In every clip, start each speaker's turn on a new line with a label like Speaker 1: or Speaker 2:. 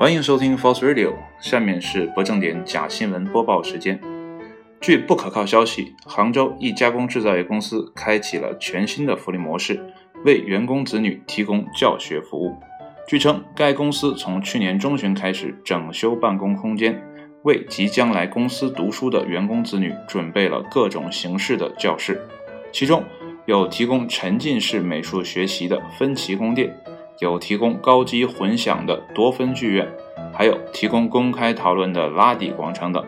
Speaker 1: 欢迎收听 False Radio，下面是不正点假新闻播报时间。据不可靠消息，杭州一加工制造业公司开启了全新的福利模式，为员工子女提供教学服务。据称，该公司从去年中旬开始整修办公空间，为即将来公司读书的员工子女准备了各种形式的教室，其中有提供沉浸式美术学习的分歧宫殿。有提供高级混响的多芬剧院，还有提供公开讨论的拉底广场等。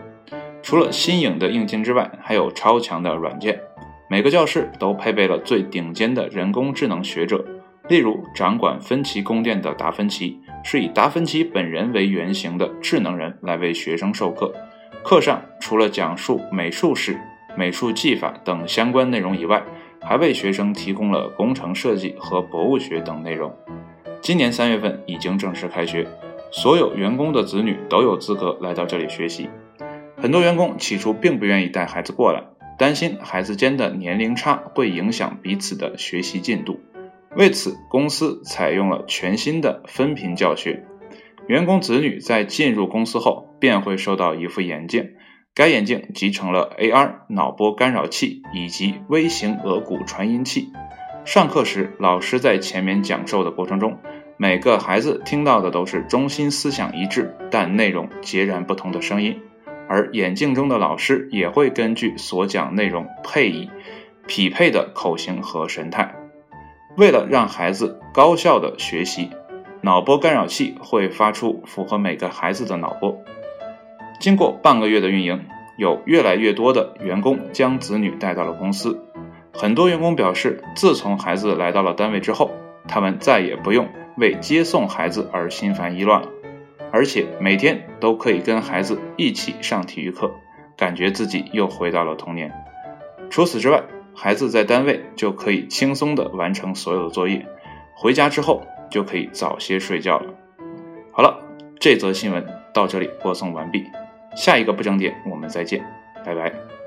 Speaker 1: 除了新颖的硬件之外，还有超强的软件。每个教室都配备了最顶尖的人工智能学者，例如掌管分歧宫殿的达芬奇，是以达芬奇本人为原型的智能人来为学生授课。课上除了讲述美术史、美术技法等相关内容以外，还为学生提供了工程设计和博物学等内容。今年三月份已经正式开学，所有员工的子女都有资格来到这里学习。很多员工起初并不愿意带孩子过来，担心孩子间的年龄差会影响彼此的学习进度。为此，公司采用了全新的分频教学。员工子女在进入公司后便会收到一副眼镜，该眼镜集成了 AR 脑波干扰器以及微型额骨传音器。上课时，老师在前面讲授的过程中，每个孩子听到的都是中心思想一致但内容截然不同的声音，而眼镜中的老师也会根据所讲内容配以匹配的口型和神态。为了让孩子高效的学习，脑波干扰器会发出符合每个孩子的脑波。经过半个月的运营，有越来越多的员工将子女带到了公司。很多员工表示，自从孩子来到了单位之后，他们再也不用为接送孩子而心烦意乱了，而且每天都可以跟孩子一起上体育课，感觉自己又回到了童年。除此之外，孩子在单位就可以轻松地完成所有作业，回家之后就可以早些睡觉了。好了，这则新闻到这里播送完毕，下一个不整点我们再见，拜拜。